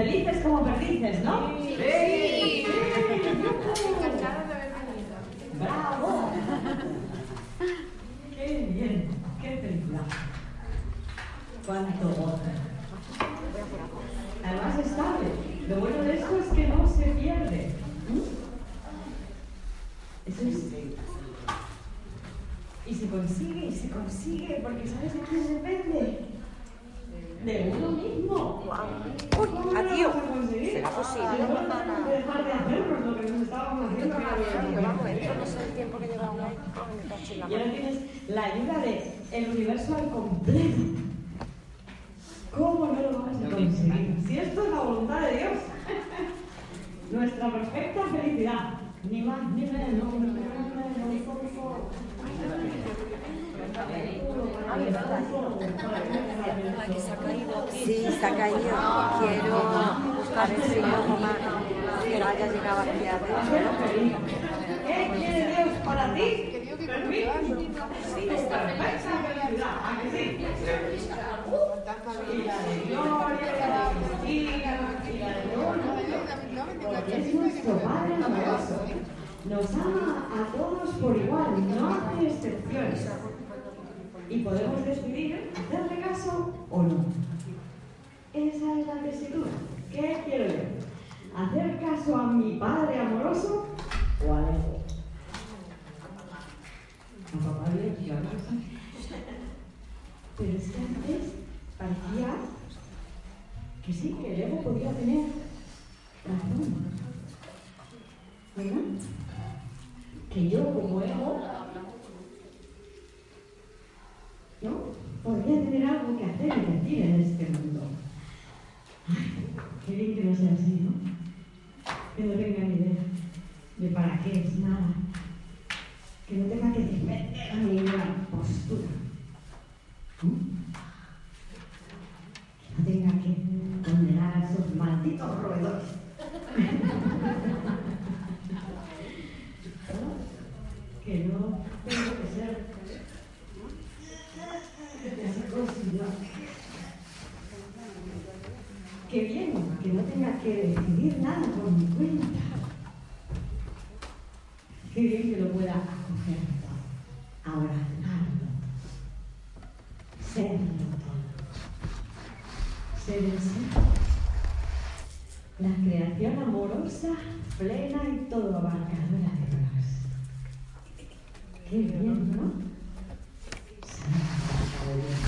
Felices como perdices, ¿no? Sí. Bravo. Qué bien. Qué película. Cuánto gozo. Además estable. Lo bueno de esto es que no se pierde. ¿Mm? Eso es. Y se consigue, y se consigue, porque ¿sabes de quién depende? De uno mismo. Uy, ¿Cómo no lo adiós. vamos a conseguir? ¿Será posible? A lo mejor tenemos que dejar de hacernos lo que nos estábamos haciendo. Yo, vamos, esto no sé el tiempo que llevamos ahí. Ay, me cacho en la Y ahora tienes la ayuda de el universo al completo. ¿Cómo no lo vamos a conseguir? Si esto es la voluntad de Dios. Nuestra perfecta felicidad. Ni más ni menos. Sí, se ha caído. Quiero buscar el signo más que no haya llegado aquí adentro. ¿Qué quiere Dios para ti? ¿A la la la es nuestro Padre amoroso. Nos ama a todos por igual, no hace excepciones. Y podemos decidir hacerle caso o no. Esa es la tesitura. ¿Qué quiero yo? ¿Hacer caso a mi Padre amoroso o al ego? A papá Dios, yo no lo sé. Pero es que antes parecía que sí, que el ego podía tener razón. ¿Verdad? Que yo como ego, ¿no? Podría tener algo que hacer y decir en este mundo. Ay, qué bien que no sea así, ¿no? Que no tenga ni idea de para qué es nada. Que no tenga que defender ninguna postura. ¿Mm? no tenga que condenar a esos malditos roedores. Que no tengo que ser Que bien, que no tenga que decidir nada por mi cuenta. Qué bien que lo pueda acoger todo, plena y todo abarcadora de Dios. Qué bien, ¿no? Santa de Dios.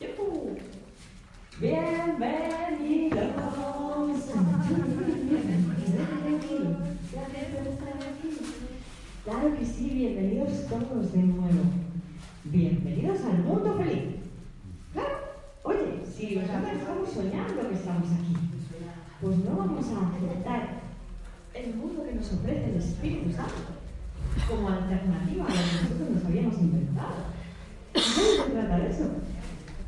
Yujú. Bienvenidos. Gracias por estar aquí. Claro que sí, bienvenidos todos de nuevo. Bienvenidos al mundo feliz. Claro, oye, si nosotros estamos soñando que estamos aquí, pues no vamos a aceptar el mundo que nos ofrece el Espíritu Santo. como alternativa a lo que nosotros nos habíamos inventado. No se trata de eso.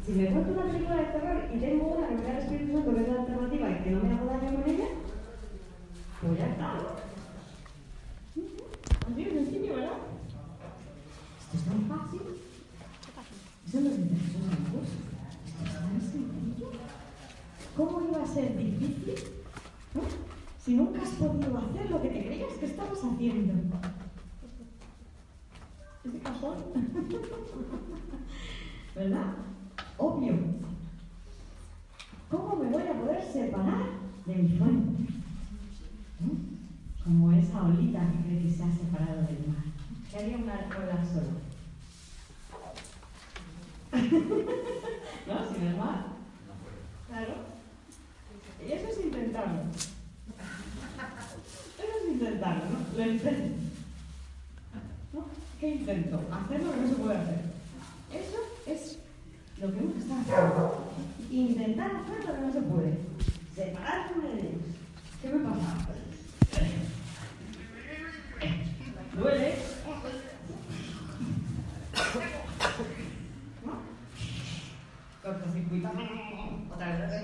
Si me cuento una película de terror y tengo una que me da el Espíritu Santo que es la alternativa y que no me hago daño con ella, pues ya está. Así de sencillo, ¿verdad? Esto es tan fácil. Eso no es de Jesús en la cruz. Esto es tan sencillo. ¿Cómo iba a ser difícil? ¿no? Si nunca has podido hacer lo que te creías que estabas haciendo. Ese cajón. ¿Verdad? Obvio. ¿Cómo me voy a poder separar de mi fuente? ¿No? Como esa olita que cree que se ha separado del mar. Que haría una ola sola. ¿No? Sin el mar. Claro. Y eso es intentarlo. Eso es intentarlo, ¿no? Lo intento. ¿Qué intento? Hacer lo que no se puede hacer. Eso es lo que uno está haciendo. Intentar hacer lo que no se puede. Separarme de ellos. ¿Qué me pasa? Duele. ¿No? Cortocircuito. Otra vez.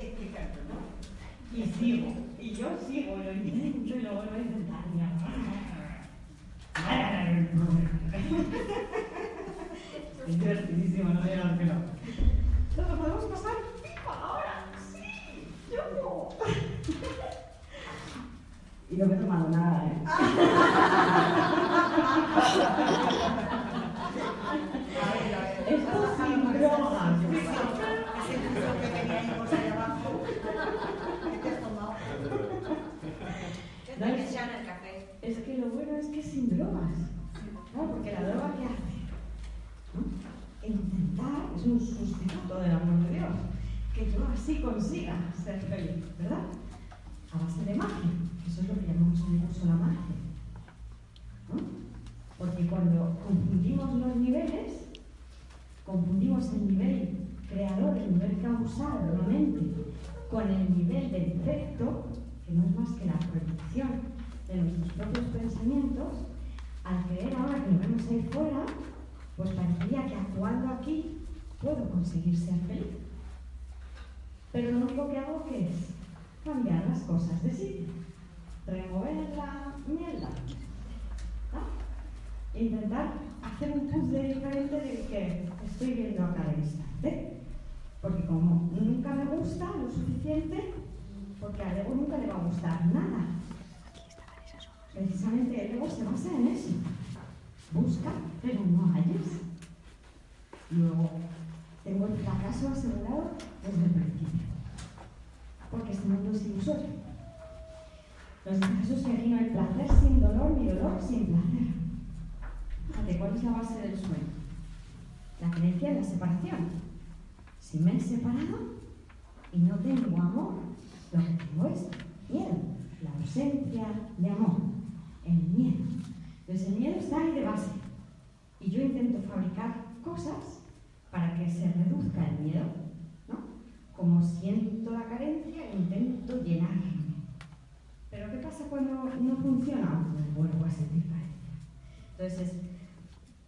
explicando, ¿no? Y sigo. Y yo sigo, lo intento y lo vuelvo a intentar. Es divertidísimo, no digas que no. ¿Nos lo podemos pasar pipa ahora? ¡Sí! ¡Yo! Y no me he tomado nada, ¿eh? Esto sin drogas. No es- el café. Es que lo bueno es que sin drogas. Claro, porque la droga ¿qué hace? Intentar es un sustituto del amor de Dios. Que yo así consiga ser feliz, ¿verdad? A base de magia. Eso es lo que llamamos en el curso la magia. ¿no? Porque cuando confundimos los niveles, confundimos el nivel creador, el nivel causal de la mente, con el nivel de defecto, que no es más que la proyección de nuestros propios pensamientos, al creer ahora que lo vemos ahí fuera, pues parecería que actuando aquí puedo conseguir ser feliz. Pero lo único que hago que es cambiar las cosas de sitio, remover la mierda, ¿no? intentar hacer un puzzle diferente del que estoy viendo a cada instante. Porque como nunca me gusta lo suficiente, porque al ego nunca le va a gustar nada. Precisamente el ego se basa en eso. Busca, pero no hallas. Luego, tengo el fracaso asegurado desde el principio. Porque este mundo es ilusorio. Los casos que aquí no hay placer sin dolor ni dolor sin placer. Fíjate, ¿cuál es la base del sueño? La creencia de la separación. Si me he separado y no tengo amor, lo que tengo es miedo, la ausencia de amor, el miedo. Entonces el miedo está ahí de base. Y yo intento fabricar cosas para que se reduzca el miedo, ¿no? Como siento la carencia, intento llenarme. Pero ¿qué pasa cuando no funciona? Pues vuelvo a sentir carencia. Entonces es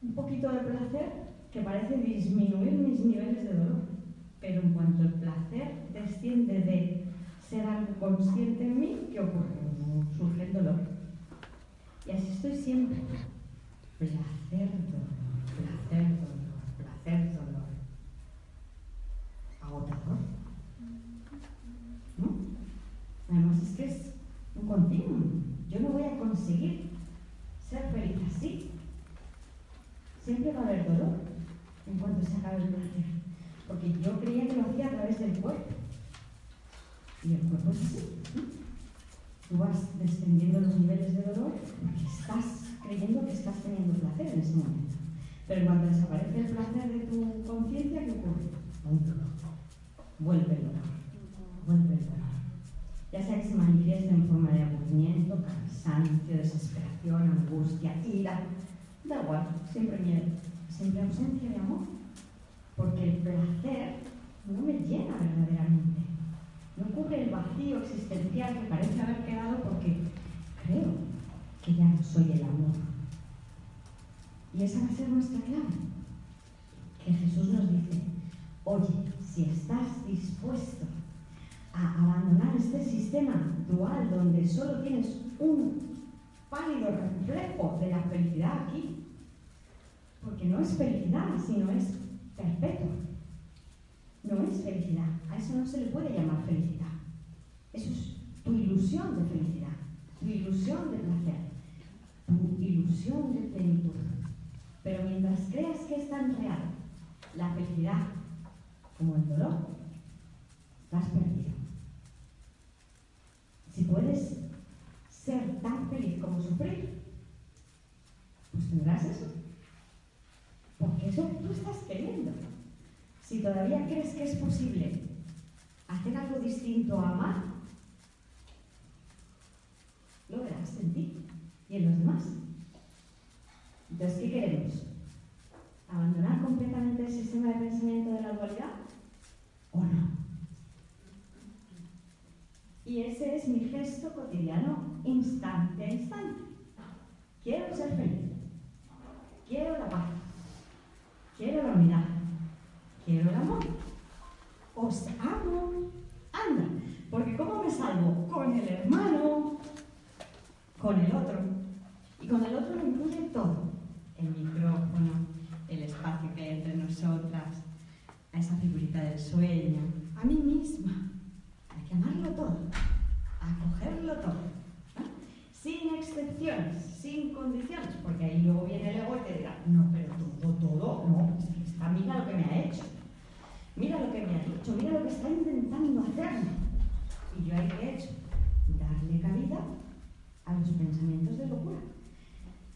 un poquito de placer que parece disminuir mis niveles de dolor. Pero en cuanto el placer desciende de ser algo consciente en mí, ¿qué ocurre? Surge el dolor. Y así estoy siempre. Placer, dolor, placer, dolor, placer, dolor. Agotador. Además es que es un continuo. Yo no voy a conseguir ser feliz así. Siempre va a haber dolor en cuanto se acabe el placer. Porque yo creía que lo hacía a través del cuerpo. Y el cuerpo es así. Tú vas descendiendo los niveles de dolor porque estás creyendo que estás teniendo placer en ese momento. Pero cuando desaparece el placer de tu conciencia, ¿qué ocurre? Vuelve el dolor. Vuelve el dolor. Ya sea que se manifieste en forma de aburrimiento, cansancio, desesperación, angustia, ira. Da igual, siempre miedo, siempre ausencia de amor. Porque el placer no me llena verdaderamente. No cubre el vacío existencial que parece haber quedado porque creo que ya no soy el amor. Y esa va a ser nuestra clave. Que Jesús nos dice, oye, si estás dispuesto a abandonar este sistema dual donde solo tienes un pálido reflejo de la felicidad aquí, porque no es felicidad, sino es perpetuo. No es felicidad, a eso no se le puede llamar felicidad. Eso es tu ilusión de felicidad, tu ilusión de placer, tu ilusión de plenitud. Pero mientras creas que es tan real la felicidad como el dolor, estás perdido. Si puedes ser tan feliz como sufrir, pues tendrás eso. Porque eso tú estás queriendo. Si todavía crees que es posible hacer algo distinto a amar, lo verás en ti y en los demás. Entonces, ¿qué queremos? ¿Abandonar completamente el sistema de pensamiento de la dualidad o no? Y ese es mi gesto cotidiano, instante a instante. Quiero ser feliz. Quiero la paz. Quiero la unidad. Quiero el amor. Os amo. Anda. Porque ¿cómo me salvo? Con el hermano, con el otro. Y con el otro me incluye todo. El micrófono, el espacio que hay entre nosotras, a esa figurita del sueño, a mí misma. Hay que amarlo todo, acogerlo todo. ¿no? Sin excepciones, sin condiciones, porque ahí luego viene el ego y te dirá, no, pero todo, todo, no, es que está, mira lo que me ha hecho, mira lo que me ha dicho, mira lo que está intentando hacerme. Y yo ahí qué he hecho, darle cabida a los pensamientos de locura.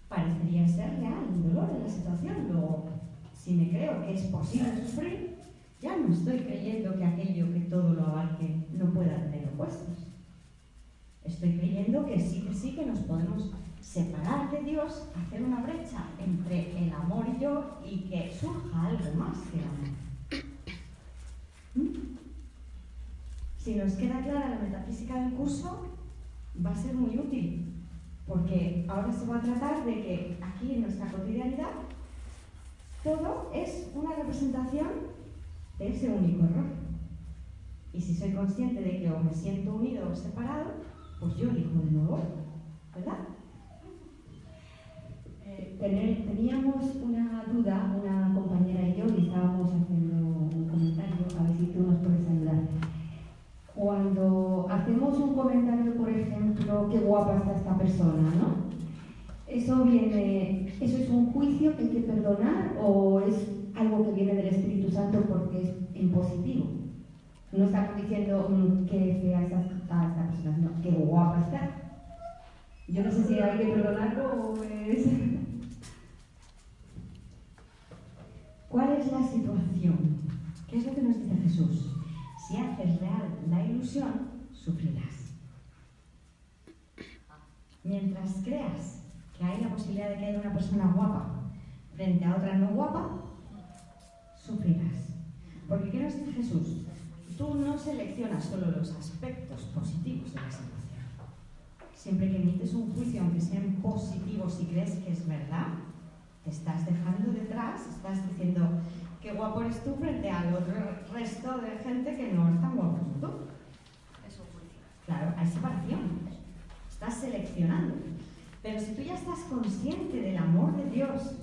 Parecería ser real un dolor en la situación, luego, si me creo que es posible sufrir, ya no estoy creyendo que aquello que todo lo abarque no pueda tener opuestos. Estoy creyendo que sí, que sí, que nos podemos separar de Dios, hacer una brecha entre el amor y yo y que surja algo más que el amor. ¿Mm? Si nos queda clara la metafísica del curso, va a ser muy útil, porque ahora se va a tratar de que aquí en nuestra cotidianidad todo es una representación de ese único error. Y si soy consciente de que o me siento unido o separado, pues yo elijo de nuevo, ¿verdad? Eh, teníamos una duda, una compañera y yo, y estábamos haciendo un comentario, a ver si tú nos puedes ayudar. Cuando hacemos un comentario, por ejemplo, qué guapa está esta persona, ¿no? ¿Eso viene, eso es un juicio que hay que perdonar o es algo que viene del Espíritu Santo porque es en positivo? No estamos diciendo mm, que fea está esta persona, sino qué guapa está. Yo no sé si hay que perdonarlo o es... ¿Cuál es la situación? ¿Qué es lo que nos dice Jesús? Si haces real la ilusión, sufrirás. Mientras creas que hay la posibilidad de que haya una persona guapa frente a otra no guapa, sufrirás. Porque ¿qué nos dice Jesús? Tú no seleccionas solo los aspectos positivos de la situación. Siempre que emites un juicio, aunque sean positivos y crees que es verdad, te estás dejando detrás, estás diciendo qué guapo eres tú frente al otro resto de gente que no es tan guapo como tú. Claro, hay separación. Estás seleccionando. Pero si tú ya estás consciente del amor de Dios,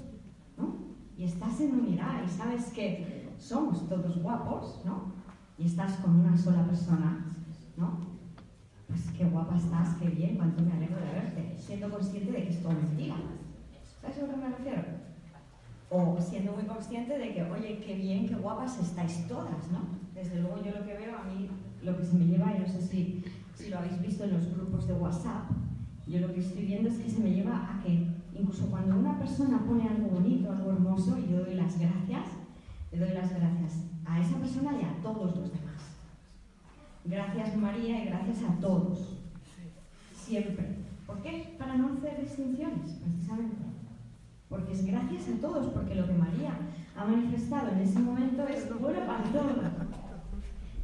¿no? Y estás en unidad y sabes que somos todos guapos, ¿no? Y estás con una sola persona, ¿no? Pues qué guapa estás, qué bien, cuánto me alegro de verte, siendo consciente de que es todo mentira. ¿Sabes a lo que me refiero? O siendo muy consciente de que, oye, qué bien, qué guapas estáis todas, ¿no? Desde luego yo lo que veo a mí, lo que se me lleva, y no sé si, si lo habéis visto en los grupos de WhatsApp, yo lo que estoy viendo es que se me lleva a que incluso cuando una persona pone algo bonito, algo hermoso, y yo doy las gracias, le doy las gracias a esa persona y a todos los demás. Gracias María y gracias a todos. Siempre. ¿Por qué? Para no hacer distinciones, precisamente. Porque es gracias a todos, porque lo que María ha manifestado en ese momento es bueno para todos.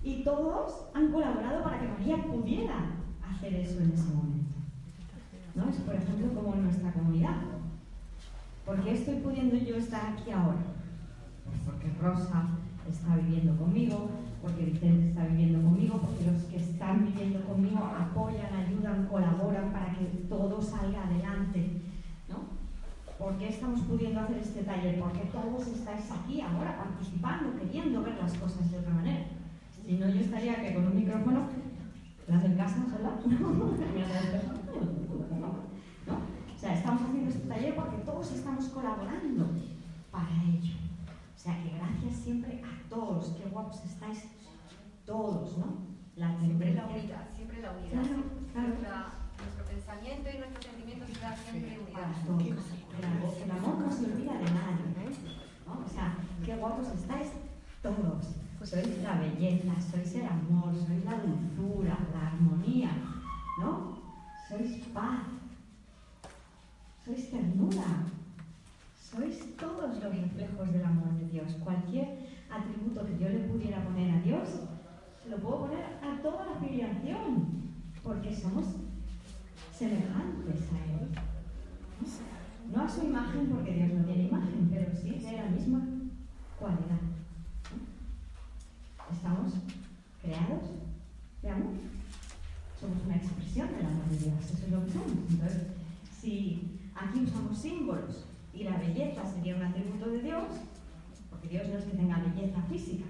Y todos han colaborado para que María pudiera hacer eso en ese momento. ¿no? Es, por ejemplo, como en nuestra comunidad. ¿Por qué estoy pudiendo yo estar aquí ahora? Pues porque Rosa está viviendo conmigo, porque Vicente está viviendo conmigo, porque los que están viviendo conmigo apoyan, ayudan, colaboran para que todo salga adelante. ¿no? ¿Por qué estamos pudiendo hacer este taller? Porque todos estáis aquí ahora participando, queriendo ver las cosas de otra manera. Si no, yo estaría aquí con un micrófono, las en casa sola, ¿no? O sea, estamos haciendo este taller porque todos estamos colaborando para ello. O sea, que gracias siempre a todos, qué guapos estáis todos, ¿no? La siempre la unidad, siempre la unidad. Claro, claro. Nuestra- nuestro pensamiento y nuestros sentimientos será siempre Para unidad. todos. El, el amor no se olvida de nadie. ¿no? O sea, qué guapos estáis todos. Sois la belleza, sois el amor, sois la dulzura, la armonía, ¿no? Sois paz, sois ternura, sois todos los reflejos del amor de Dios. Cualquier atributo que yo le pudiera poner a Dios, se lo puedo poner a toda la filiación, porque somos semejantes a Él. No a su imagen, porque Dios no tiene imagen, pero sí de la misma cualidad. Estamos creados de amor. Somos una expresión del amor de Dios, eso es lo que somos. Entonces, si aquí usamos símbolos y la belleza sería un atributo de Dios, porque Dios no es que tenga belleza física,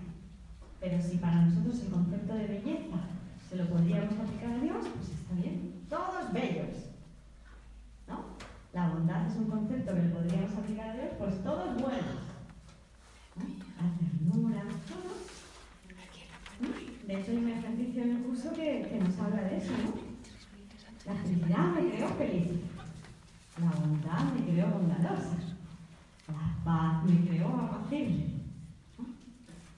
pero si para nosotros el concepto de belleza se lo podríamos aplicar a Dios, pues está bien. Todos bellos. ¿No? La bondad es un concepto que le podríamos aplicar a Dios, pues todos buenos. ¿no? La ternura, todos. ¿no? De hecho, hay un ejercicio en el curso que, que nos habla de eso, ¿no? La felicidad me creó feliz. La bondad me creó bondadosa. La paz me creó apacible. ¿no?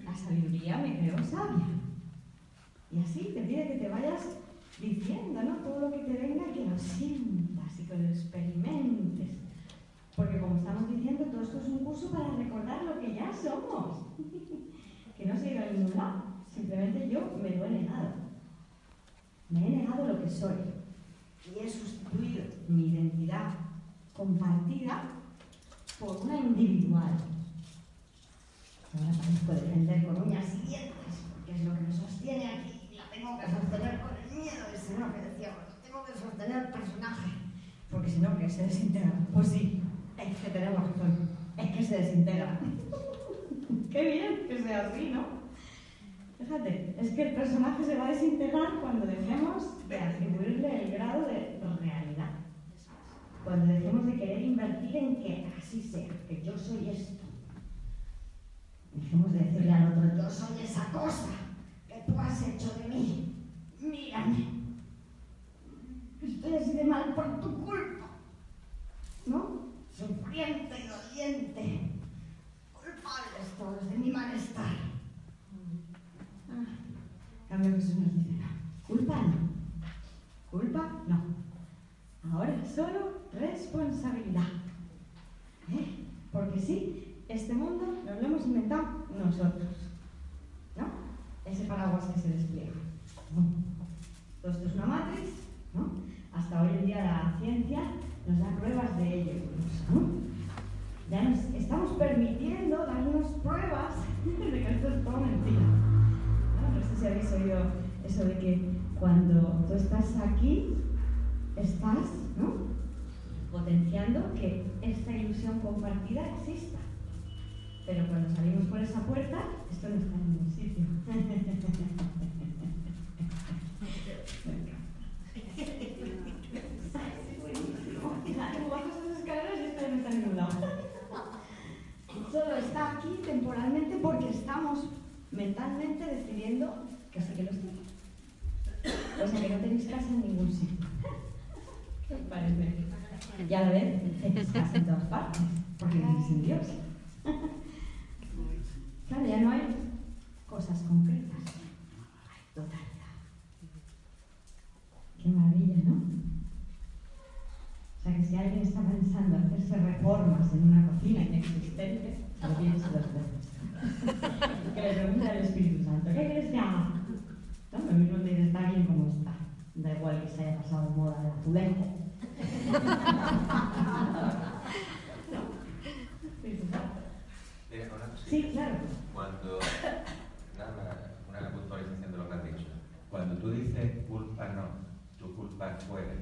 La sabiduría me creó sabia. Y así te pide que te vayas diciendo, ¿no? Todo lo que te venga, que lo sientas y que lo experimentes. Porque como estamos diciendo, todo esto es un curso para recordar lo que ya somos. que no se iba a ningún lado. Simplemente yo me lo he negado. Me he negado lo que soy. Y he sustituido mi identidad compartida por una individual. Ahora parezco defender con uñas y dientes, porque es lo que me sostiene aquí. Y la tengo que sostener con el miedo ese, ¿no? Que sostener el personaje. Porque si no, que se desintegra. Pues sí, es que tenemos razón. Es que se desintegra. Qué bien que sea así, ¿no? Fíjate, es que el personaje se va a desintegrar cuando dejemos de atribuirle el grado de realidad. Cuando dejemos de querer invertir en que así sea, que yo soy esto. Dejemos de decirle al otro, yo soy esa cosa que tú has hecho de mí. Mírame. Estoy así de mal por tu culpa. ¿No? Sufriente y doliente. Culpables todos de mi malestar. Ah, en cambio Jesús nos dice, no, culpa no. Culpa no. Ahora solo responsabilidad. ¿Eh? Porque sí, este mundo nos lo hemos inventado nosotros. ¿No? Ese paraguas que se despliega. ¿no? Todo esto es una matriz, ¿no? Hasta hoy en día la ciencia nos da pruebas de ello. ¿no? Ya nos estamos permitiendo darnos pruebas de que esto es todo mentira. ¿no? no sé si habéis oído eso de que cuando tú estás aquí, estás ¿no? potenciando que esta ilusión compartida exista. Pero cuando salimos por esa puerta, esto no está en ningún sitio. Solo está aquí temporalmente porque estamos mentalmente decidiendo que sí que lo estoy. O sea que no tenéis casa en ningún sitio. ¿Qué os parece? A la vez tenéis casa en todas partes, porque vivís en Dios. Claro, ya no hay cosas concretas, hay totalidad. Qué maravilla, ¿no? O sea que si alguien está pensando hacerse reformas en una cocina inexistente, lo piense dos veces. que le pregunte al Espíritu Santo, ¿qué quieres que haga? ¿No? Lo mismo te dice, está bien como está. Da igual que se haya pasado de moda el azulejo. Mira, una cosita. Sí, claro. Cuando, nada más, una puntualización de lo que has dicho. Cuando tú dices culpa no, tu culpa es fuera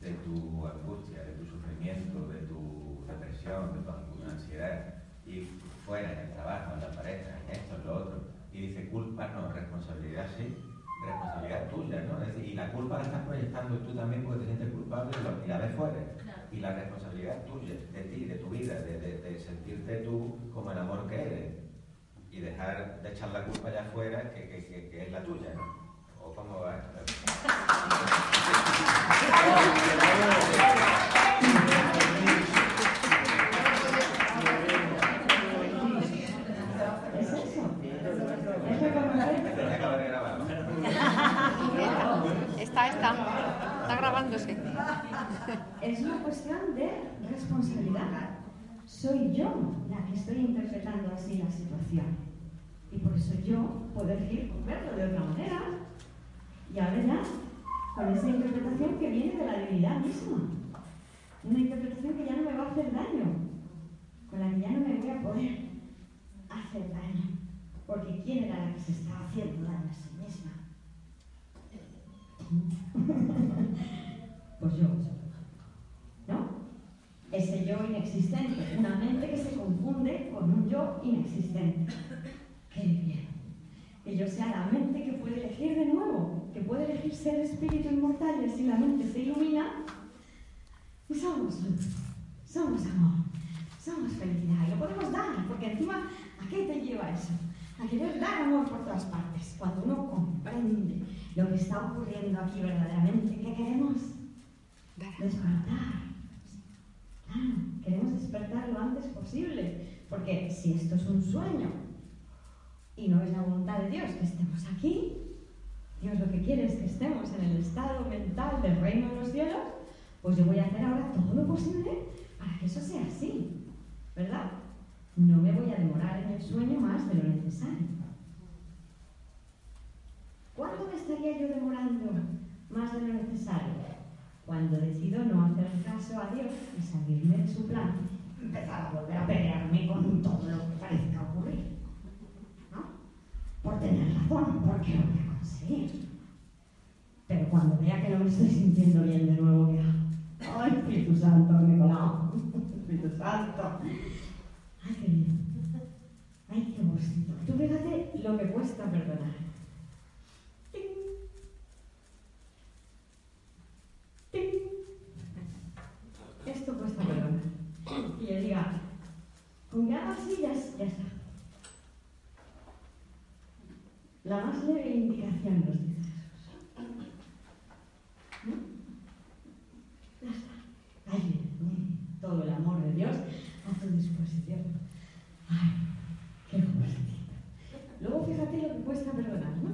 de tu angustia, de tu sufrimiento, de tu depresión, de tu ansiedad, y fuera en el trabajo, en la pareja, en esto, en lo otro, y dice culpa no, responsabilidad sí, responsabilidad tuya, ¿no? Es decir, y la culpa la estás proyectando tú también porque te sientes culpable y lo- y la ves fuera. Y la responsabilidad es tuya, de ti, de tu vida, de, de- de sentirte tú como el amor que eres. Y dejar de echar la culpa allá afuera, que, que- que- que es la tuya, ¿no? ¿O cómo va? Es eso. Es reconocer Tenía que haber grabado. Está, está. Está grabándose. Es una cuestión de responsabilidad. Soy yo la que estoy interpretando así la situación. Y por eso yo puedo elegir verlo de otra manera. Y ahora ya, con esa interpretación que viene de la divinidad misma. Una interpretación que ya no me va a hacer daño. Con la que ya no me voy a poder hacer daño. Porque ¿quién era la que se estaba haciendo daño a sí misma? Pues yo. Ese yo inexistente, una mente que se confunde con un yo inexistente. ¡Qué bien! Que yo sea la mente que puede elegir de nuevo, que puede elegir ser espíritu inmortal y así la mente se ilumina. Y somos luz, somos amor, somos felicidad. Y lo podemos dar, porque encima, ¿a qué te lleva eso? A querer dar amor por todas partes. Cuando uno comprende lo que está ocurriendo aquí verdaderamente, ¿qué queremos? Despertar. Queremos despertar lo antes posible, porque si esto es un sueño y no es la voluntad de Dios que estemos aquí, Dios lo que quiere es que estemos en el estado mental del reino de los cielos, pues yo voy a hacer ahora todo lo posible para que eso sea así, ¿verdad? No me voy a demorar en el sueño más de lo necesario. ¿Cuándo me estaría yo demorando más de lo necesario? Cuando decido no hacer caso a Dios y salirme de su plan, empezar a volver a pelearme con todo lo que parezca ocurrir. ¿No? Por tener razón, porque lo voy a conseguir. Pero cuando vea que no me estoy sintiendo bien de nuevo, ¿qué hago? ¡Ay, Espíritu Santo, colado! ¡Espíritu Santo! ¡Ay, qué bien! ¡Ay, qué bonito! Tú fíjate lo que cuesta perdonar. ¡Ting! ¡Ting! Esto cuesta perdonar. Y yo diga, con que haga así ya, ya está. La más leve indicación nos dice Jesús. ¿No? Todo el amor de Dios a tu disposición. Ay, qué justito. Luego fíjate lo que cuesta perdonar, ¿no?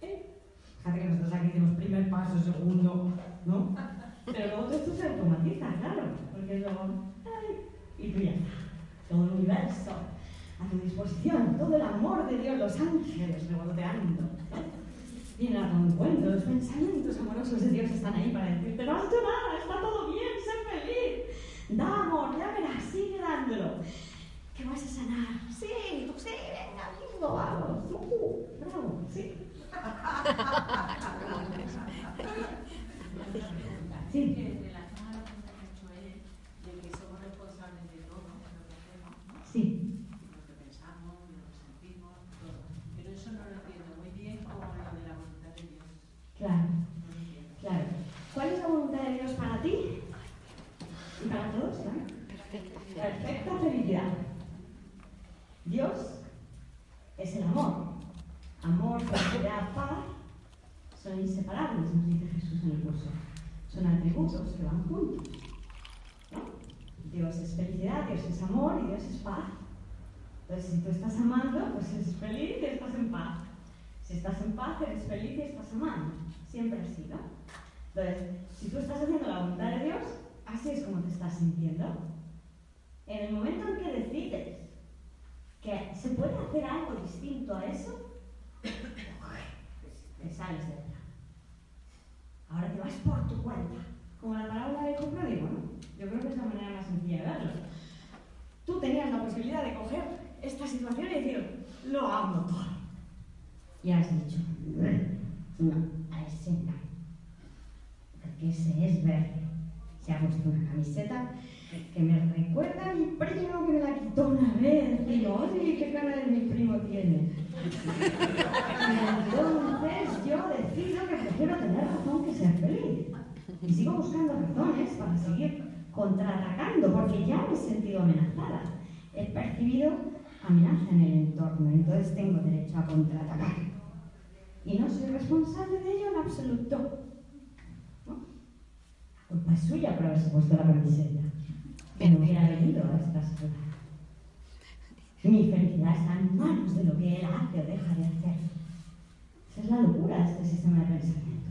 ¿Eh? Fíjate que nosotros aquí decimos primer paso, segundo, ¿no? Pero luego todo esto se automatiza, claro, porque luego, ay, y tú ya está. Todo el universo a tu disposición, todo el amor de Dios, los ángeles revoloteando. Vienen a tu encuentro, los pensamientos amorosos de Dios están ahí para decirte, no has hecho nada, está todo bien, sé feliz. Da amor, ya verás, sigue dándolo. Que vas a sanar. Sí, sí, venga, lindo, vamos. Uh, bravo, sí. Sí. Que en relación a lo que me ha dicho él, de que somos responsables de todo lo que hacemos, ¿no? Sí, de lo que pensamos, de lo que sentimos, todo. Pero eso no lo entiendo muy bien como lo de la voluntad de Dios. claro, No lo entiendo. claro. ¿Cuál es la voluntad de Dios para ti? Y para todos, ¿no? Perfecta felicidad. Dios es el amor. Amor, felicidad, paz son inseparables, nos dice Jesús en el curso. Son atributos que van juntos. ¿no? Dios es felicidad, Dios es amor y Dios es paz. Entonces, si tú estás amando, pues eres feliz y estás en paz. Si estás en paz, eres feliz y estás amando. Siempre así, ¿no? Entonces, si tú estás haciendo la voluntad de Dios, así es como te estás sintiendo. En el momento en que decides que se puede hacer algo distinto a eso, te sales del plan. Ahora te vas por tu cuenta, como la del hijo pródigo, ¿no? Yo creo que es la manera más sencilla de verlo. Tú tenías la posibilidad de coger esta situación y decir, lo amo todo. Y has dicho, no, a ese no. Porque ese es verde. Se ha puesto una camiseta que me recuerda a mi primo que me la quitó una vez. Y digo, oye, qué cara de mi primo tiene. Entonces yo decido que prefiero tener razón que ser feliz. Y sigo buscando razones para seguir contraatacando, porque ya me he sentido amenazada. He percibido amenaza en el entorno, entonces tengo derecho a contraatacar. Y no soy responsable de ello en absoluto. ¿No? La culpa es suya por haberse puesto la camiseta. Que no hubiera venido a estas horas. Mi felicidad está en manos de lo que él hace o deja de hacer. Esa es la locura de este sistema de pensamiento.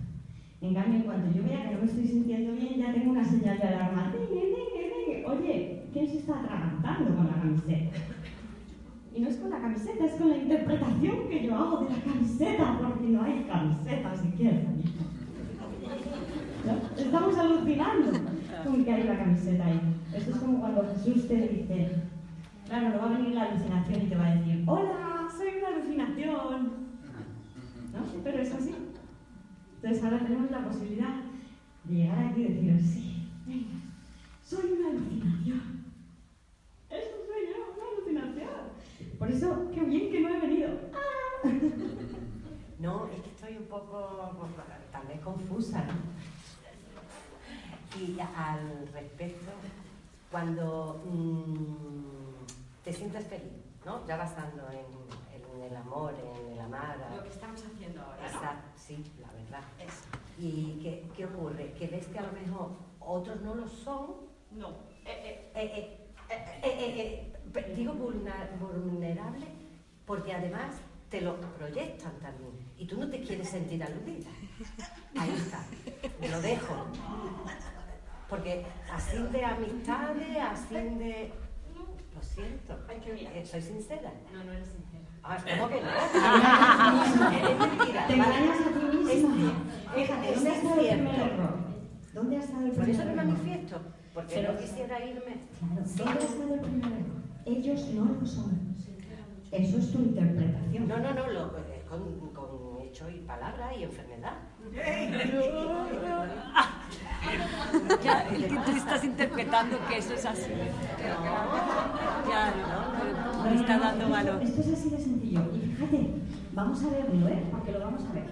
En cambio, en cuanto yo vea que no me estoy sintiendo bien, ya tengo una señal de alarma. Oye, ¿quién se está atragantando con la camiseta? Y no es con la camiseta, es con la interpretación que yo hago de la camiseta, porque no hay camiseta siquiera. ¿No? Estamos alucinando con que hay una camiseta ahí. Esto es como cuando Jesús te dice, claro, no va a venir la alucinación y te va a decir, hola, soy una alucinación. ¿No? Pero es así. Entonces ahora tenemos la posibilidad de llegar aquí y decir, sí, venga, soy una alucinación. Eso soy yo, una alucinación. Por eso, qué bien que no he venido. ¡Ah! No, es que estoy un poco, pues, tal vez confusa, ¿no? Y al respecto, cuando mm, te sientes feliz, ¿no? Ya basando en, en el amor, en el amar. Lo que estamos haciendo ahora, sí, la verdad. Eso. ¿Y qué, qué ocurre? Que ves que a lo mejor otros no lo son. No. Eh, eh, Eh, digo vulnerable porque además te lo proyectan también y tú no te quieres sentir aludida. Ahí está, me lo dejo. Porque así de amistades, así de... Lo siento, eh, soy sincera. no, no eres sincera. Ah, ¿cómo que no? Es mentira. Te engañas a ti misma. Es- Fíjate, ¿dónde ha estado el primer error? ¿Dónde ha estado el Por primer eso me error? manifiesto, porque Pero- no quisiera irme. Claro, ¿dónde ha estado el primer error? Ellos no lo son. Eso es tu interpretación. No, no, no, lo, eh, con, con hecho y palabra y enfermedad. Ya, es que tú estás interpretando que eso es así. Ya, no, no, me está dando esto- valor. Esto es así de sencillo. Y fíjate, vamos a verlo, ¿eh? Porque lo vamos a ver.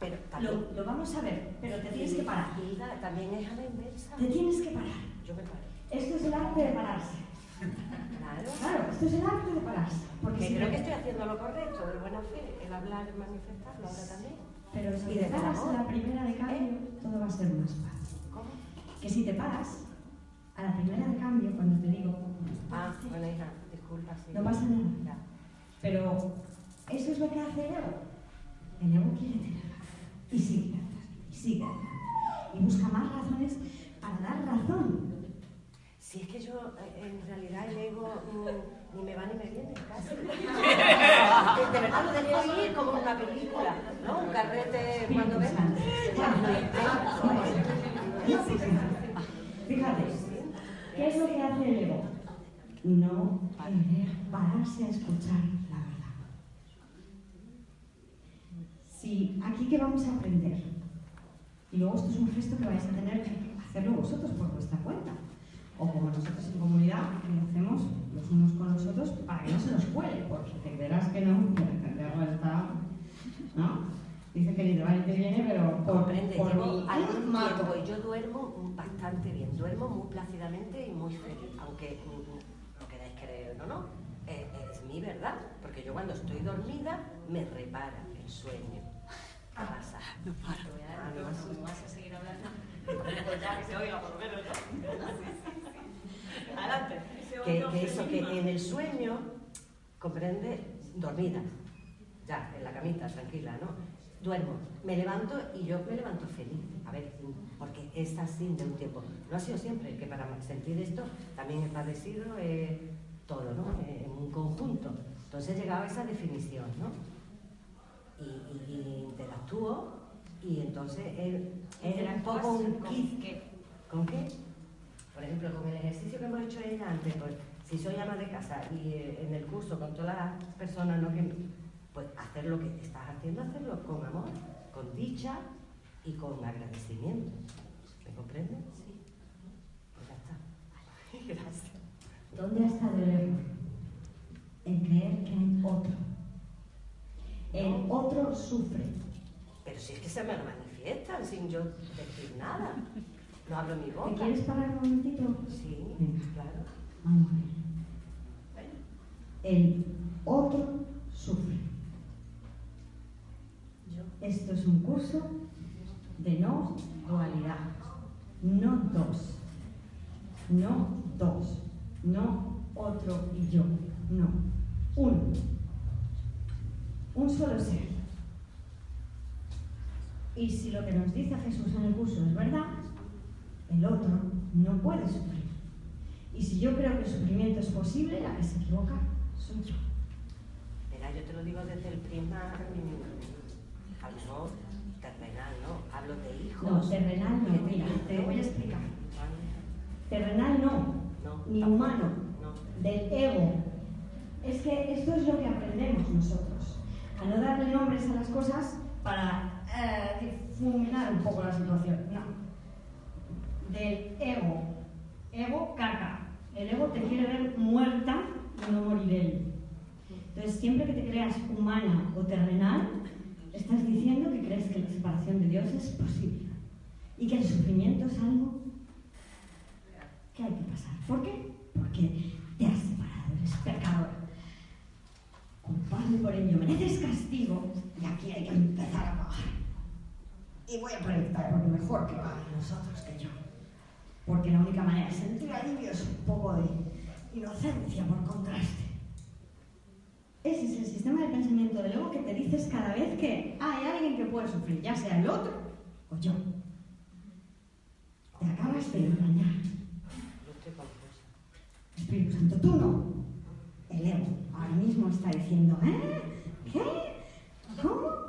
Pero también, Lo, lo vamos a ver, pero te tienes que parar. También es a la inversa. Te tienes que parar. Yo me paro. Esto es el arte de pararse. Claro. Claro, esto es el arte de pararse. Porque Que si creo te- que estoy haciendo lo correcto, de buena fe, el hablar, el manifestarlo ahora también. Pero si te paras a la primera de cambio, todo va a ser más fácil. ¿Cómo? Que si te paras a la primera de cambio, cuando te digo, Ah, bueno, hija, disculpa, sí. No pasa nada. Ya. pero eso es lo que hace el ego. El ego quiere tener razón. Y sigue y sigue. Y busca más razones para dar razón. Si es que yo, eh, en realidad, el ego ni me va ni me viene, casi. De verdad lo dejé oír como una película, ¿no? Un carrete cuando vengan. Fíjate, ¿qué es lo que hace el ego? No querer pararse a escuchar la verdad. Si aquí que vamos a aprender, y luego esto es un gesto que vais a tener que hacerlo vosotros por vuestra cuenta, o como nosotros en comunidad que lo hacemos los unos con los otros para que no se nos cuele, porque te verás que no, que entenderlo está, ¿no? Dice que ni te va ni te viene, pero por, Comprende, por llevo mi algún mato. tiempo y yo duermo bastante bien, duermo muy plácidamente y muy feliz, aunque mm, lo queráis creer o no, eh, es mi verdad, porque yo cuando estoy dormida me repara el sueño. ¿Qué pasa? Te voy a dar Ah, no. toque, como vas a seguir hablando. Ya que se oiga por lo menos, ¿no? Adelante. Que, que eso, que en el sueño, comprende, dormida, ya, en la camita, tranquila, ¿no? Duermo, me levanto y yo me levanto feliz, a ver, porque es así de un tiempo. No ha sido siempre, que para sentir esto también he padecido eh, todo, ¿no? Eh, en un conjunto. Entonces he llegado a esa definición, ¿no? Y, y- y interactúo Y entonces él es un poco ¿Interactúas un con kit. qué? ¿Con qué? Por ejemplo, con el ejercicio que hemos hecho ella antes, pues si soy ama de casa y eh, en el curso con todas las personas, ¿no? que, pues hacer lo que estás haciendo, hacerlo con amor, con dicha y con agradecimiento. ¿Me comprendes? Sí. Pues ya está. Gracias. ¿Dónde ha estado el error? En creer que hay otro. El otro sufre. Pero si es que se me manifiestan sin yo decir nada. No hablo mi ¿Te boca. quieres parar un momentito? Sí, Venga. claro. Vamos a ver. El otro sufre. Esto es un curso de no dualidad. No dos. No dos. No otro y yo. No. Uno. Un solo ser. Y si lo que nos dice Jesús en el curso es verdad, el otro no puede sufrir. Y si yo creo que el sufrimiento es posible, la que se equivoca soy yo. Mira, yo te lo digo desde el prisma mm, hablo terrenal, ¿no? Hablo de hijos. No, terrenal no, mira, te lo voy a explicar. Terrenal no, No, ni tampoco. humano, No. del ego. Es que esto es lo que aprendemos nosotros, a no darle nombres a las cosas para eh, difuminar un poco la situación. No. Del ego. Ego caca. El ego te quiere ver muerta y no morir él. Entonces, siempre que te creas humana o terrenal, estás diciendo que crees que la separación de Dios es posible y que el sufrimiento es algo que hay que pasar. ¿Por qué? Porque te has separado, eres pecador. Culpable por ello, mereces castigo y aquí hay que empezar a pagar. Y voy a proyectar porque mejor que paguen nosotros que yo. Porque la única manera de sentir alivio es un poco de inocencia por contraste. Ese es el sistema de pensamiento del ego que te dices cada vez que hay alguien que puede sufrir, ya sea el otro o yo. Te acabas de engañar. Espíritu Santo, tú no. El ego ahora mismo está diciendo, ¿eh? ¿Qué? ¿Cómo?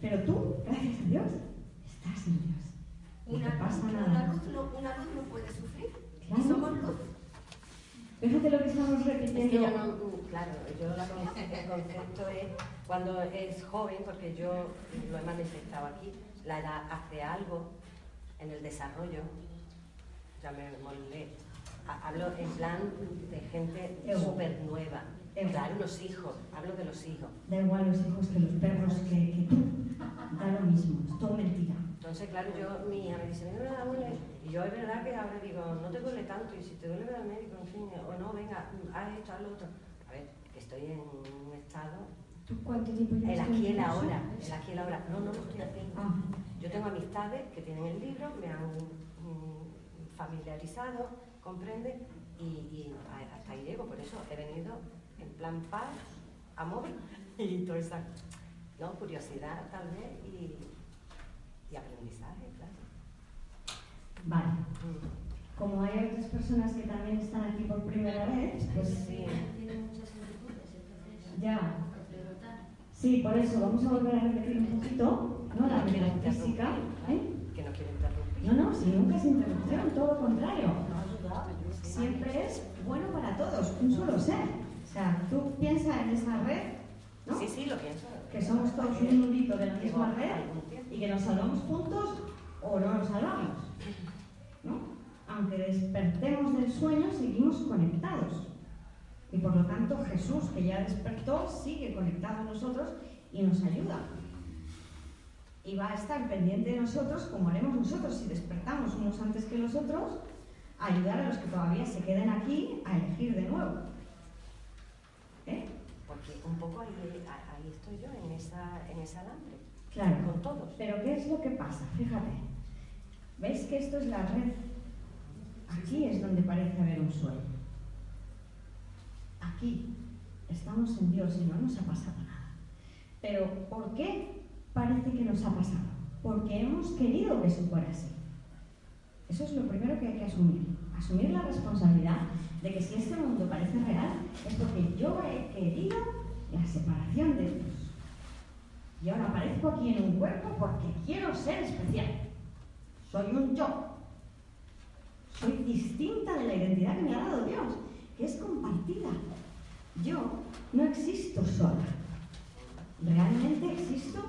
Pero tú, gracias a Dios, estás en Dios. No Una, pasa una nada. luz no, una luz no puede sufrir. Claro. Y somos luz. Fíjate lo que estamos Es que repitiendo. yo no, mm, claro, yo la el concepto es cuando es joven, porque yo lo he manifestado aquí, la edad hace algo en el desarrollo, ya me molé. Ha- Hablo en plan de gente súper nueva. Claro, los hijos, hablo de los hijos. Da igual los hijos que los perros que, que tú. Da lo mismo, es todo mentira. Entonces, claro, yo, mi hija me dice, "Mira, me duele. Y yo es verdad que ahora digo, no te duele tanto, y si te duele, ve al médico, en fin, o no, venga, haz esto, haz lo otro. A ver, que estoy en un estado ¿Tú cuánto tiempo llevas El aquí y el ahora, el aquí y el ahora. No, no lo estoy haciendo. Ah, Yo tengo amistades que tienen el libro, me han mm, familiarizado, comprende, y, hasta ahí llego. Por eso he venido en plan paz, amor y toda esa ¿no? curiosidad tal vez y, y aprendizaje, claro. vale. Como hay otras personas que también están aquí por primera vez, pues Sí. Tiene muchas inquietudes, entonces Ya. Sí, por eso vamos a volver a repetir un poquito, ¿no? La vida física. ¿eh? Que no quiero interrumpir. No, no, si nunca es interrupción, todo lo contrario. Siempre es bueno para todos, un solo ser. O sea, tú piensas en esa red, ¿no? Sí, sí, lo pienso. Que somos todos un nudito de la misma red. Y que nos salvamos juntos o no nos salvamos, ¿no? Aunque despertemos del sueño, seguimos conectados. Y por lo tanto Jesús, que ya despertó, sigue conectado a nosotros y nos ayuda. Y va a estar pendiente de nosotros, como haremos nosotros si despertamos unos antes que los otros, a ayudar a los que todavía se queden aquí a elegir de nuevo. ¿Eh? Porque un poco ahí, estoy yo, en, esa, en ese alambre, Claro. con todos. Pero ¿qué es lo que pasa? Fíjate. ¿Veis que esto es la red? Aquí es donde parece haber un sueño. Aquí estamos en Dios y no nos ha pasado nada. Pero ¿por qué parece que nos ha pasado? Porque hemos querido que eso fuera así. Eso es lo primero que hay que asumir. Asumir la responsabilidad de que si este mundo parece real es porque yo he querido la separación de Dios. Y ahora aparezco aquí en un cuerpo porque quiero ser especial. Soy un yo. Soy distinta de la identidad que me ha dado Dios, que es compartida. Yo no existo sola. Realmente existo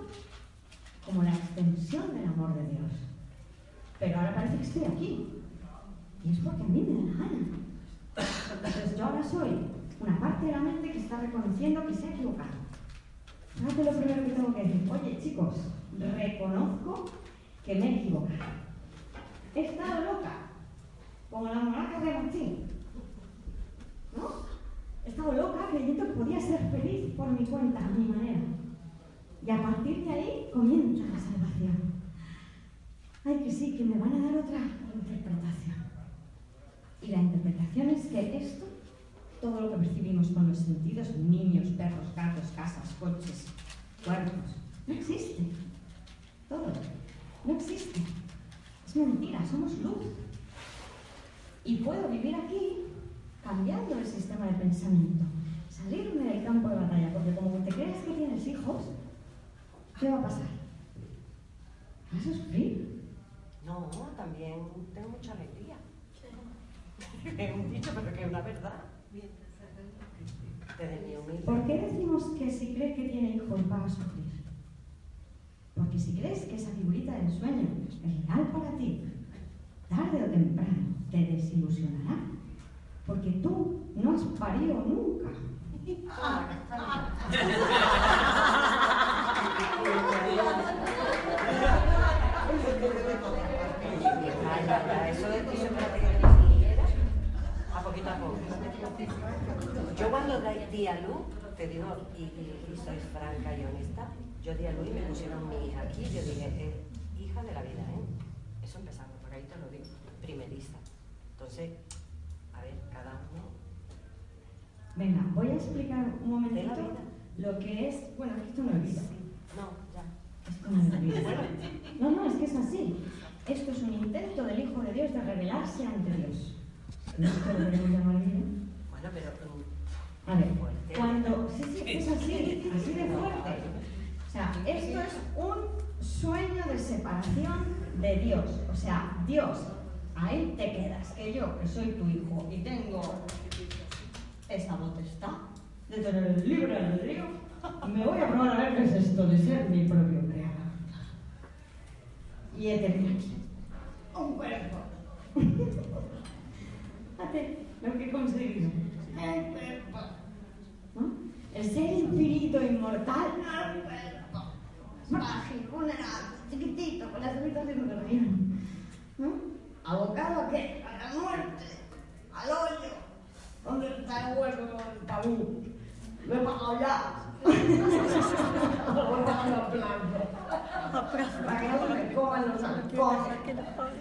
como la extensión del amor de Dios. Pero ahora parece que estoy aquí. Y es porque a mí me da la gana. Entonces yo ahora soy una parte de la mente que está reconociendo que se ha equivocado. Fíjate lo primero que tengo que decir. Oye, chicos, reconozco que me he equivocado. He estado loca, como la monarca de Martín. ¿No? He estado loca creyendo que podía ser feliz por mi cuenta, a mi manera. Y a partir de ahí comienza la salvación. Ay, que sí, que me van a dar otra interpretación. Y la interpretación es que esto, todo lo que percibimos con los sentidos, niños, perros, gatos, casas, coches, cuerpos, no existe. Todo. No existe. Es mentira, somos luz. Y puedo vivir aquí cambiando el sistema de pensamiento, salirme del campo de batalla, porque como te crees que tienes hijos, ¿qué va a pasar? ¿Vas a sufrir? No, también tengo mucha alegría. Es un dicho, pero que es una verdad. ¿Por qué decimos que si crees que tiene hijos va a sufrir? Porque si crees que esa figurita del sueño es real para ti, tarde o temprano te desilusionará. Porque tú no has parido nunca. A poquito a poco. Yo cuando di a luz, te digo, y, y- y soy franca y honesta, yo di a luz y me pusieron mi hija aquí, yo dije, eh, hija de la vida, ¿eh? Eso empezamos, por ahí te lo digo, primeriza. Entonces, a ver, cada uno Venga, voy a explicar un momentito lo que es. Bueno, esto no es vida. No, ya. Esto no es vida. No, no, es que es así. Esto es un intento del Hijo de Dios de revelarse ante Dios. ¿No es que lo queremos llamar vida? Bueno, pero mm, A ver, Fuerte. cuando. Sí, sí, es así, así de fuerte. O sea, esto es un sueño de separación de Dios. O sea, Dios, ahí te quedas. Que yo, que soy tu hijo y tengo esa potestad de tener el libre albedrío, me voy a probar a ver qué es esto de ser mi propio creador. Y he tenido aquí un cuerpo. Lo que he conseguido. El cuerpo. ¿No? El ser infinito, inmortal. Frágil, vulnerable, chiquitito, con las de un ¿no? ¿Abocado a qué? A la muerte, al hoyo. ¿Dónde está el hueco con el tabú? Lo he pagado ya. Lo voy pagando a plazo. Para que no se me coman los halcones.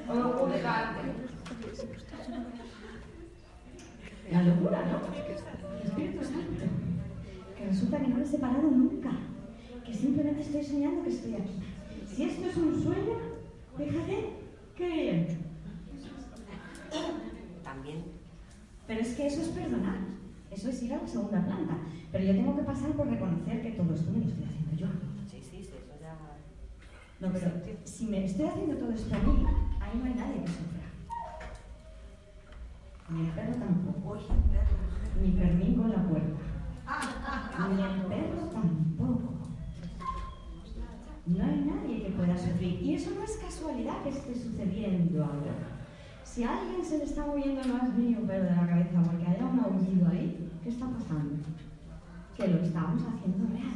O los juguetes. La Espíritu Santo. Que resulta que no lo he separado nunca. Que simplemente estoy soñando que estoy aquí. Si esto es un sueño, fíjate, qué bien. también Pero es que eso es perdonar. Eso es ir a la segunda planta. Pero yo tengo que pasar por reconocer que todo esto me lo estoy haciendo yo. Sí, sí, sí, eso ya. No, pero si me estoy haciendo todo esto a mí, ahí no hay nadie que sufra. Ni el perro tampoco. Ni Fermín con la puerta. Ni el perro tampoco. No hay nadie que pueda sufrir. Y eso no es casualidad que esté sucediendo ahora. Si a alguien se le está moviendo el más mínimo pelo de la cabeza porque haya un aullido ahí, ¿qué está pasando? Que lo estamos haciendo real.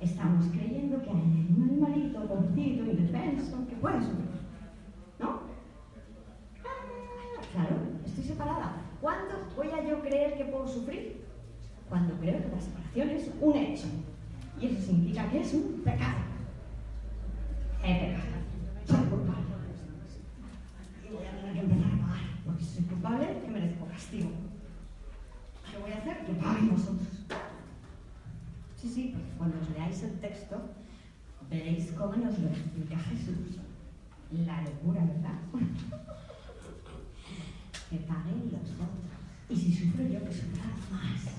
Estamos creyendo que hay un animalito, cortito, indefenso, que puede sufrir. ¿No? Claro, estoy separada. ¿Cuándo voy a yo creer que puedo sufrir? Cuando creo que la separación es un hecho. Y eso significa que es un pecado. He pecado. Soy culpable. Y voy a tener que empezar a pagar. Porque si soy culpable, que merezco castigo. ¿Qué voy a hacer? Que paguen vosotros. Sí, sí, porque cuando os leáis el texto, veréis cómo nos lo explica Jesús. La locura, ¿verdad? que paguen los otros. Y si sufro yo, que sufra más.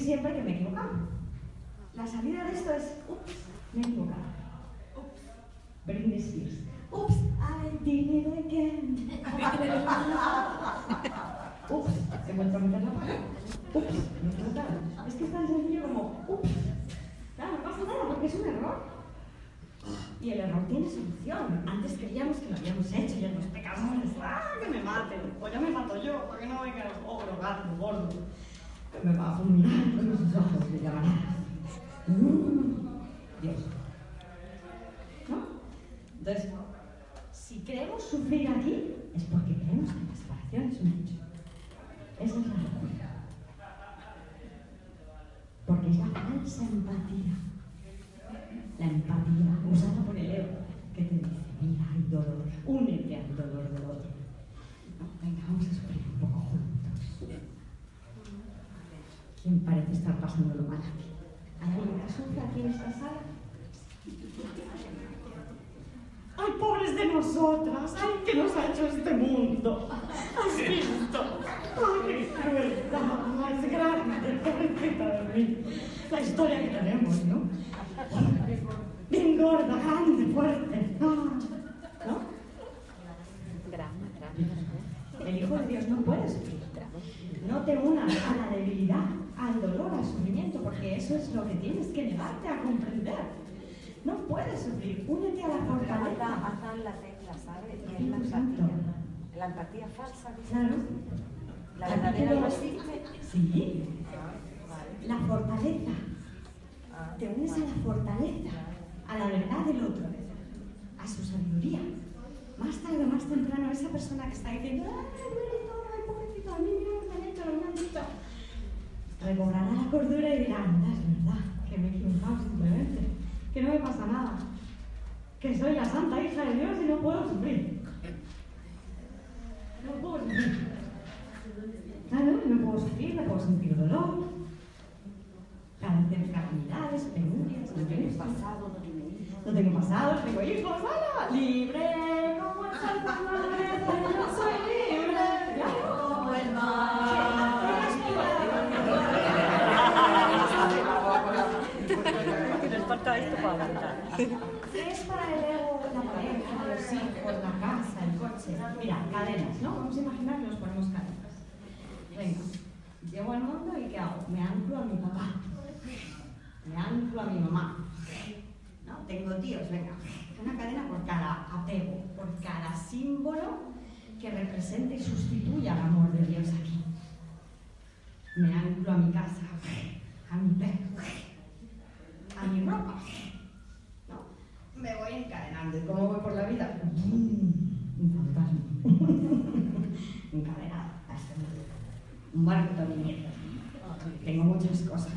Siempre que me he equivocado. La salida de esto es, ups, me he equivocado. Ups, Britney Spears. Ups, I did it again. Ups, he vuelto a meter la pata. Ups, he equivocado. Es que es tan sencillo como, ups. Claro, no pasa nada porque es un error. Y el error tiene solución. Antes creíamos que lo habíamos hecho y en los pecadores, ¡ah, que me maten! O ya me mato yo, para que no venga el ogro, gato, gordo, que me fulminar con sus ojos de llamaradas. Mm, Dios. ¿No? Entonces, si queremos sufrir aquí, es porque creemos que la separación es un hecho. Esa es la locura. Porque es la falsa empatía. La empatía usada por el ego, que te dice, mira, hay dolor, únete al dolor del otro. No, venga, vamos a sufrir un poco juntos. ¿Quién parece estar pasando lo mal aquí? ¿Hay alguien que sufre aquí en esta sala? ¡Ay, pobres de nosotras! ¡Ay, qué nos ha hecho este mundo! ¿Has visto? ¡Ay, qué crueldad más grande! Pobrecita de mí. La historia que tenemos, ¿no? Bien gorda, grande, fuerte. Ah, ¿No? El Hijo de Dios no puede sufrir. No te unas a la debilidad, al dolor, al sufrimiento, porque eso es lo que tienes que negarte a comprender. No puedes sufrir. Únete a la fortaleza. La tecla, ¿sabes? Y es la empatía. La empatía falsa, dice. Claro. La verdadera no existe. Sí. La fortaleza. Ah, Te unes a la fortaleza, a la verdad del otro, a su sabiduría. Más tarde o más temprano, esa persona que está diciendo, ¡ay, duele todo, ay, pobrecito, a mí mira lo que me han hecho, lo que me han dicho", recobrará la cordura y dirá, anda, es verdad, que me he equivocado simplemente, que no me pasa nada, que soy la santa hija de Dios y no puedo sufrir. No puedo sufrir. Claro, no puedo sufrir, no puedo sentir dolor, calamidades, penurias, no tengo pasado, no tengo hijos, no tengo pasado, tengo hijos, ¡hala! Libre Es para el ego, la pareja, los hijos, la casa, el coche. Mira, cadenas, ¿no? Vamos a imaginar que nos ponemos cadenas. Venga, llego al mundo y ¿qué hago? Me anclo a mi papá. Me anclo a mi mamá. ¿No? Tengo tíos, venga. Una cadena por cada apego, por cada símbolo que represente y sustituya al amor de Dios aquí. Me anclo a mi casa, a mi perro, a mi ropa. Me voy encadenando. ¿Y cómo voy por la vida? Mm, Un fantasma. Encadenado. Un barco también. Tengo muchas cosas.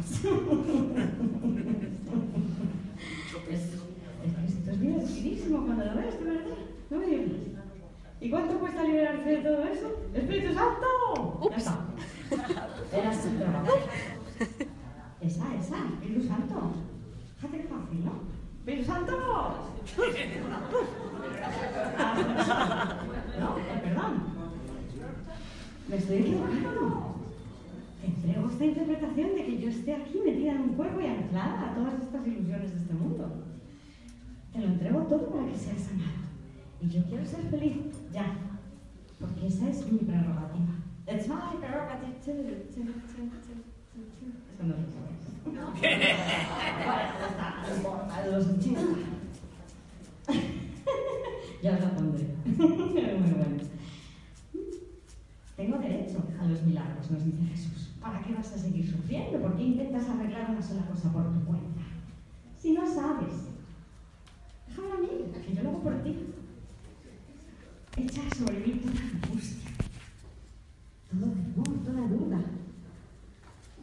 es, es, esto es divertidísimo cuando lo ves, de verdad. No me digas. ¿Y cuánto cuesta liberarse de todo eso? ¡Espíritu Santo! Ya está. Era su trabajo. Esa, esa, Espíritu Santo. Fíjate fácil, ¿no? ¡Espíritu Santo! no, perdón. Me estoy equivocando. Te entrego esta interpretación de que yo esté aquí metida en un cuerpo y anclada a todas estas ilusiones de este mundo. Te lo entrego todo para que seas sanado. Y yo quiero ser feliz, ya. Porque esa es mi prerrogativa. It's my prerogative. Eso no lo sabes. Ya está, no importa, de los 80. ya os la pondré. Muy bueno. Tengo derecho a los milagros, nos dice Jesús. ¿Para qué vas a seguir sufriendo? ¿Por qué intentas arreglar una sola cosa por tu cuenta? Si no sabes, déjame a mí, que yo lo hago por ti. Echa sobre mí toda angustia, todo temor, toda duda.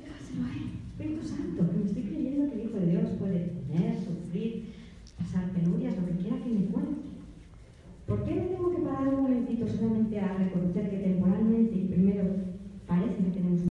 Déjaselo a él, Espíritu Santo, que me estoy creyendo que el Hijo de Dios puede tener, sufrir, pasar penurias, lo que quiera que me cuente. ¿Por qué me tengo que parar un momentito solamente a reconocer que temporalmente y primero parece que tenemos